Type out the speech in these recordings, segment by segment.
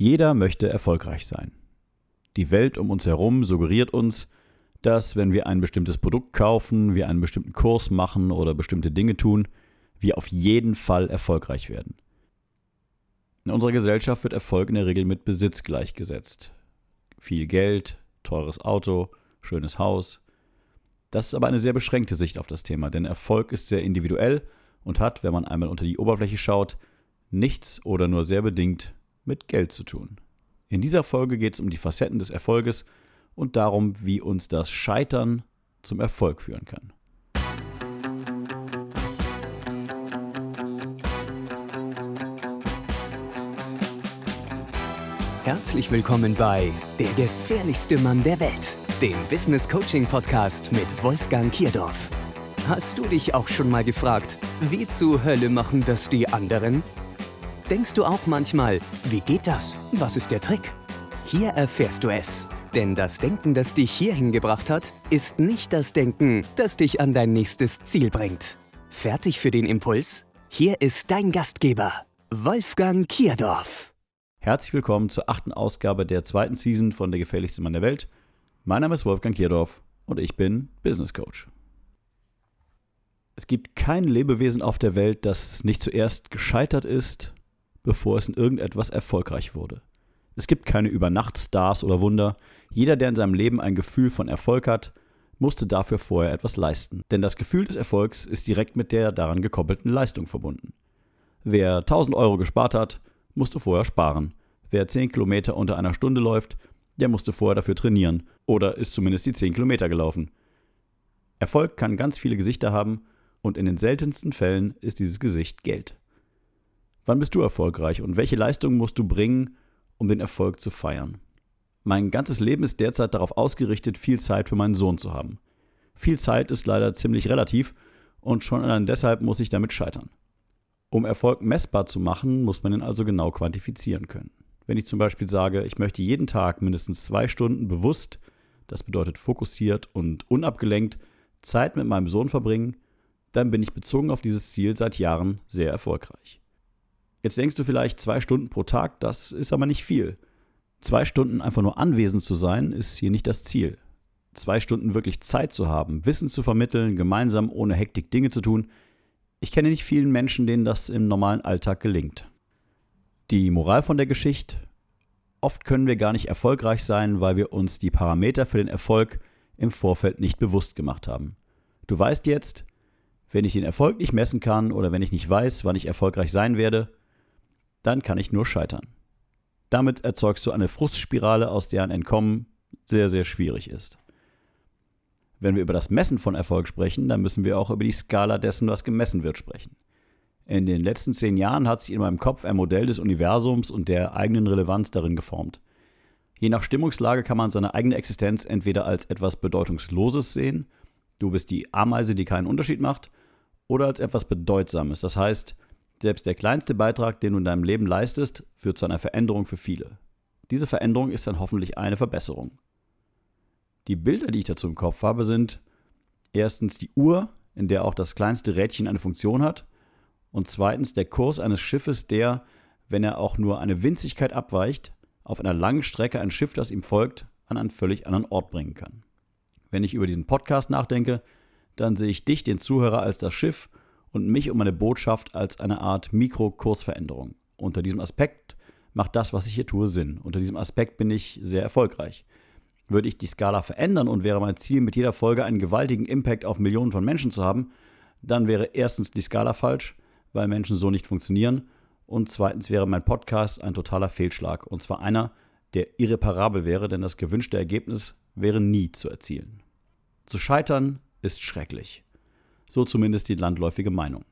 Jeder möchte erfolgreich sein. Die Welt um uns herum suggeriert uns, dass wenn wir ein bestimmtes Produkt kaufen, wir einen bestimmten Kurs machen oder bestimmte Dinge tun, wir auf jeden Fall erfolgreich werden. In unserer Gesellschaft wird Erfolg in der Regel mit Besitz gleichgesetzt. Viel Geld, teures Auto, schönes Haus. Das ist aber eine sehr beschränkte Sicht auf das Thema, denn Erfolg ist sehr individuell und hat, wenn man einmal unter die Oberfläche schaut, nichts oder nur sehr bedingt mit Geld zu tun. In dieser Folge geht es um die Facetten des Erfolges und darum, wie uns das Scheitern zum Erfolg führen kann. Herzlich willkommen bei Der gefährlichste Mann der Welt, dem Business Coaching Podcast mit Wolfgang Kierdorf. Hast du dich auch schon mal gefragt, wie zur Hölle machen das die anderen? Denkst du auch manchmal, wie geht das? Was ist der Trick? Hier erfährst du es. Denn das Denken, das dich hierhin gebracht hat, ist nicht das Denken, das dich an dein nächstes Ziel bringt. Fertig für den Impuls? Hier ist dein Gastgeber, Wolfgang Kierdorf. Herzlich willkommen zur achten Ausgabe der zweiten Season von Der gefährlichste Mann der Welt. Mein Name ist Wolfgang Kierdorf und ich bin Business Coach. Es gibt kein Lebewesen auf der Welt, das nicht zuerst gescheitert ist, bevor es in irgendetwas erfolgreich wurde. Es gibt keine Übernachtstars oder Wunder. Jeder, der in seinem Leben ein Gefühl von Erfolg hat, musste dafür vorher etwas leisten. Denn das Gefühl des Erfolgs ist direkt mit der daran gekoppelten Leistung verbunden. Wer 1000 Euro gespart hat, musste vorher sparen. Wer 10 Kilometer unter einer Stunde läuft, der musste vorher dafür trainieren oder ist zumindest die 10 Kilometer gelaufen. Erfolg kann ganz viele Gesichter haben und in den seltensten Fällen ist dieses Gesicht Geld. Wann bist du erfolgreich und welche Leistung musst du bringen, um den Erfolg zu feiern? Mein ganzes Leben ist derzeit darauf ausgerichtet, viel Zeit für meinen Sohn zu haben. Viel Zeit ist leider ziemlich relativ und schon allein deshalb muss ich damit scheitern. Um Erfolg messbar zu machen, muss man ihn also genau quantifizieren können. Wenn ich zum Beispiel sage, ich möchte jeden Tag mindestens zwei Stunden bewusst, das bedeutet fokussiert und unabgelenkt, Zeit mit meinem Sohn verbringen, dann bin ich bezogen auf dieses Ziel seit Jahren sehr erfolgreich. Jetzt denkst du vielleicht zwei Stunden pro Tag, das ist aber nicht viel. Zwei Stunden einfach nur anwesend zu sein, ist hier nicht das Ziel. Zwei Stunden wirklich Zeit zu haben, Wissen zu vermitteln, gemeinsam ohne Hektik Dinge zu tun, ich kenne nicht vielen Menschen, denen das im normalen Alltag gelingt. Die Moral von der Geschichte? Oft können wir gar nicht erfolgreich sein, weil wir uns die Parameter für den Erfolg im Vorfeld nicht bewusst gemacht haben. Du weißt jetzt, wenn ich den Erfolg nicht messen kann oder wenn ich nicht weiß, wann ich erfolgreich sein werde, dann kann ich nur scheitern. Damit erzeugst du eine Frustspirale, aus der ein Entkommen sehr, sehr schwierig ist. Wenn wir über das Messen von Erfolg sprechen, dann müssen wir auch über die Skala dessen, was gemessen wird, sprechen. In den letzten zehn Jahren hat sich in meinem Kopf ein Modell des Universums und der eigenen Relevanz darin geformt. Je nach Stimmungslage kann man seine eigene Existenz entweder als etwas Bedeutungsloses sehen, du bist die Ameise, die keinen Unterschied macht, oder als etwas Bedeutsames. Das heißt, selbst der kleinste Beitrag, den du in deinem Leben leistest, führt zu einer Veränderung für viele. Diese Veränderung ist dann hoffentlich eine Verbesserung. Die Bilder, die ich dazu im Kopf habe, sind erstens die Uhr, in der auch das kleinste Rädchen eine Funktion hat, und zweitens der Kurs eines Schiffes, der, wenn er auch nur eine Winzigkeit abweicht, auf einer langen Strecke ein Schiff, das ihm folgt, an einen völlig anderen Ort bringen kann. Wenn ich über diesen Podcast nachdenke, dann sehe ich dich, den Zuhörer, als das Schiff und mich und meine Botschaft als eine Art Mikrokursveränderung. Unter diesem Aspekt macht das, was ich hier tue, Sinn. Unter diesem Aspekt bin ich sehr erfolgreich. Würde ich die Skala verändern und wäre mein Ziel, mit jeder Folge einen gewaltigen Impact auf Millionen von Menschen zu haben, dann wäre erstens die Skala falsch, weil Menschen so nicht funktionieren. Und zweitens wäre mein Podcast ein totaler Fehlschlag. Und zwar einer, der irreparabel wäre, denn das gewünschte Ergebnis wäre nie zu erzielen. Zu scheitern ist schrecklich. So zumindest die landläufige Meinung.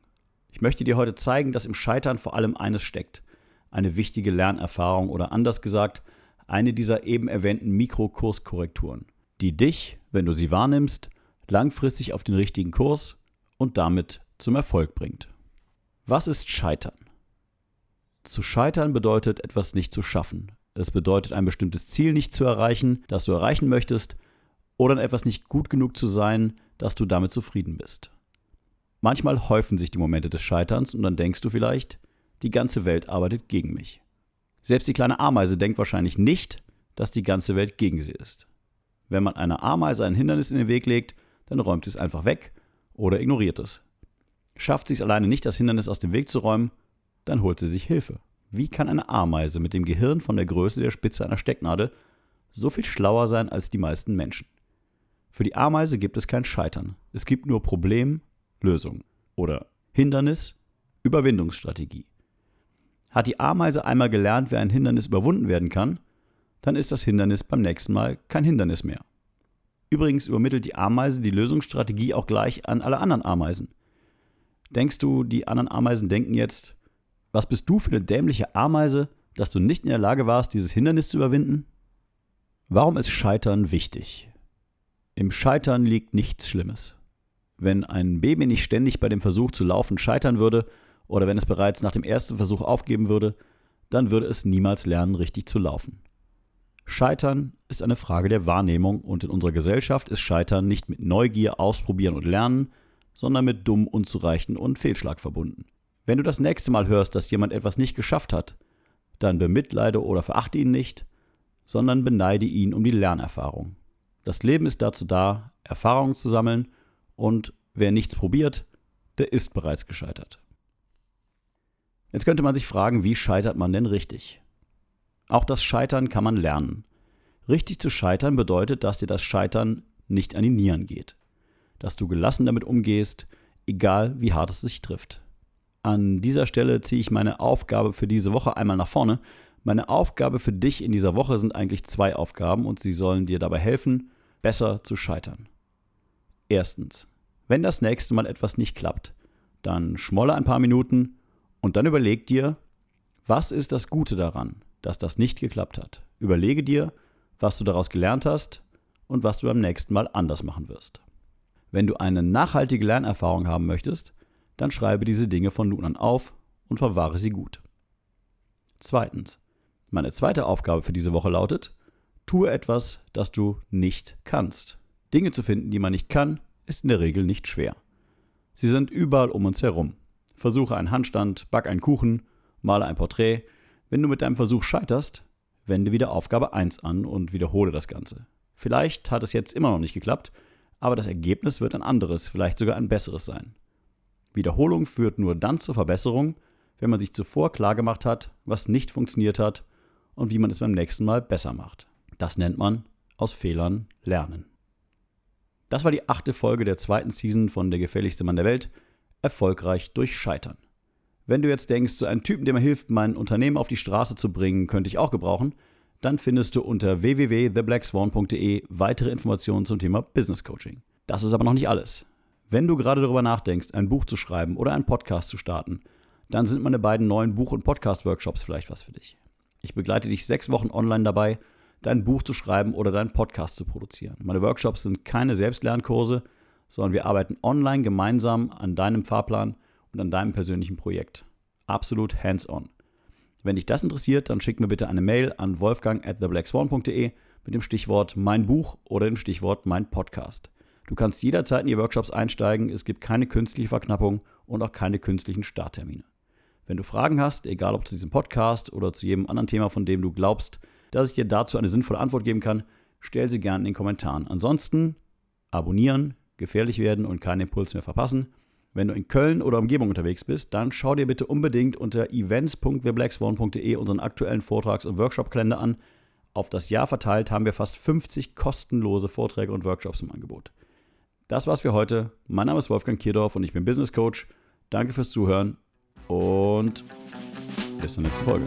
Ich möchte dir heute zeigen, dass im Scheitern vor allem eines steckt. Eine wichtige Lernerfahrung oder anders gesagt, eine dieser eben erwähnten Mikrokurskorrekturen, die dich, wenn du sie wahrnimmst, langfristig auf den richtigen Kurs und damit zum Erfolg bringt. Was ist Scheitern? Zu scheitern bedeutet etwas nicht zu schaffen. Es bedeutet ein bestimmtes Ziel nicht zu erreichen, das du erreichen möchtest, oder an etwas nicht gut genug zu sein, dass du damit zufrieden bist. Manchmal häufen sich die Momente des Scheiterns und dann denkst du vielleicht, die ganze Welt arbeitet gegen mich. Selbst die kleine Ameise denkt wahrscheinlich nicht, dass die ganze Welt gegen sie ist. Wenn man einer Ameise ein Hindernis in den Weg legt, dann räumt sie es einfach weg oder ignoriert es. Schafft sie es alleine nicht, das Hindernis aus dem Weg zu räumen, dann holt sie sich Hilfe. Wie kann eine Ameise mit dem Gehirn von der Größe der Spitze einer Stecknadel so viel schlauer sein als die meisten Menschen? Für die Ameise gibt es kein Scheitern. Es gibt nur Problem, Lösung oder Hindernis, Überwindungsstrategie. Hat die Ameise einmal gelernt, wie ein Hindernis überwunden werden kann, dann ist das Hindernis beim nächsten Mal kein Hindernis mehr. Übrigens übermittelt die Ameise die Lösungsstrategie auch gleich an alle anderen Ameisen. Denkst du, die anderen Ameisen denken jetzt, was bist du für eine dämliche Ameise, dass du nicht in der Lage warst, dieses Hindernis zu überwinden? Warum ist Scheitern wichtig? Im Scheitern liegt nichts Schlimmes. Wenn ein Baby nicht ständig bei dem Versuch zu laufen scheitern würde, oder wenn es bereits nach dem ersten Versuch aufgeben würde, dann würde es niemals lernen, richtig zu laufen. Scheitern ist eine Frage der Wahrnehmung und in unserer Gesellschaft ist Scheitern nicht mit Neugier, Ausprobieren und Lernen, sondern mit dumm, unzureichend und Fehlschlag verbunden. Wenn du das nächste Mal hörst, dass jemand etwas nicht geschafft hat, dann bemitleide oder verachte ihn nicht, sondern beneide ihn um die Lernerfahrung. Das Leben ist dazu da, Erfahrungen zu sammeln und wer nichts probiert, der ist bereits gescheitert. Jetzt könnte man sich fragen, wie scheitert man denn richtig? Auch das Scheitern kann man lernen. Richtig zu scheitern bedeutet, dass dir das Scheitern nicht an die Nieren geht. Dass du gelassen damit umgehst, egal wie hart es sich trifft. An dieser Stelle ziehe ich meine Aufgabe für diese Woche einmal nach vorne. Meine Aufgabe für dich in dieser Woche sind eigentlich zwei Aufgaben und sie sollen dir dabei helfen, besser zu scheitern. Erstens, wenn das nächste Mal etwas nicht klappt, dann schmolle ein paar Minuten und dann überleg dir, was ist das Gute daran, dass das nicht geklappt hat. Überlege dir, was du daraus gelernt hast und was du beim nächsten Mal anders machen wirst. Wenn du eine nachhaltige Lernerfahrung haben möchtest, dann schreibe diese Dinge von nun an auf und verwahre sie gut. Zweitens. Meine zweite Aufgabe für diese Woche lautet, tue etwas, das du nicht kannst. Dinge zu finden, die man nicht kann, ist in der Regel nicht schwer. Sie sind überall um uns herum. Versuche einen Handstand, back einen Kuchen, male ein Porträt. Wenn du mit deinem Versuch scheiterst, wende wieder Aufgabe 1 an und wiederhole das Ganze. Vielleicht hat es jetzt immer noch nicht geklappt, aber das Ergebnis wird ein anderes, vielleicht sogar ein besseres sein. Wiederholung führt nur dann zur Verbesserung, wenn man sich zuvor klargemacht hat, was nicht funktioniert hat und wie man es beim nächsten Mal besser macht. Das nennt man aus Fehlern lernen. Das war die achte Folge der zweiten Season von Der gefährlichste Mann der Welt erfolgreich durch Scheitern. Wenn du jetzt denkst, so einen Typen, der mir hilft, mein Unternehmen auf die Straße zu bringen, könnte ich auch gebrauchen, dann findest du unter www.theblackswan.de weitere Informationen zum Thema Business Coaching. Das ist aber noch nicht alles. Wenn du gerade darüber nachdenkst, ein Buch zu schreiben oder einen Podcast zu starten, dann sind meine beiden neuen Buch- und Podcast-Workshops vielleicht was für dich. Ich begleite dich sechs Wochen online dabei, dein Buch zu schreiben oder deinen Podcast zu produzieren. Meine Workshops sind keine Selbstlernkurse, sondern wir arbeiten online gemeinsam an deinem Fahrplan und an deinem persönlichen Projekt. Absolut hands-on. Wenn dich das interessiert, dann schick mir bitte eine Mail an wolfgang at theblackswan.de mit dem Stichwort mein Buch oder dem Stichwort mein Podcast. Du kannst jederzeit in die Workshops einsteigen, es gibt keine künstliche Verknappung und auch keine künstlichen Starttermine. Wenn du Fragen hast, egal ob zu diesem Podcast oder zu jedem anderen Thema, von dem du glaubst, dass ich dir dazu eine sinnvolle Antwort geben kann, stell sie gerne in den Kommentaren. Ansonsten abonnieren, gefährlich werden und keinen Impuls mehr verpassen. Wenn du in Köln oder Umgebung unterwegs bist, dann schau dir bitte unbedingt unter events.theblackswan.de unseren aktuellen Vortrags- und Workshop-Kalender an. Auf das Jahr verteilt haben wir fast 50 kostenlose Vorträge und Workshops im Angebot. Das war's für heute. Mein Name ist Wolfgang Kierdorf und ich bin Business Coach. Danke fürs Zuhören und bis zur nächsten Folge.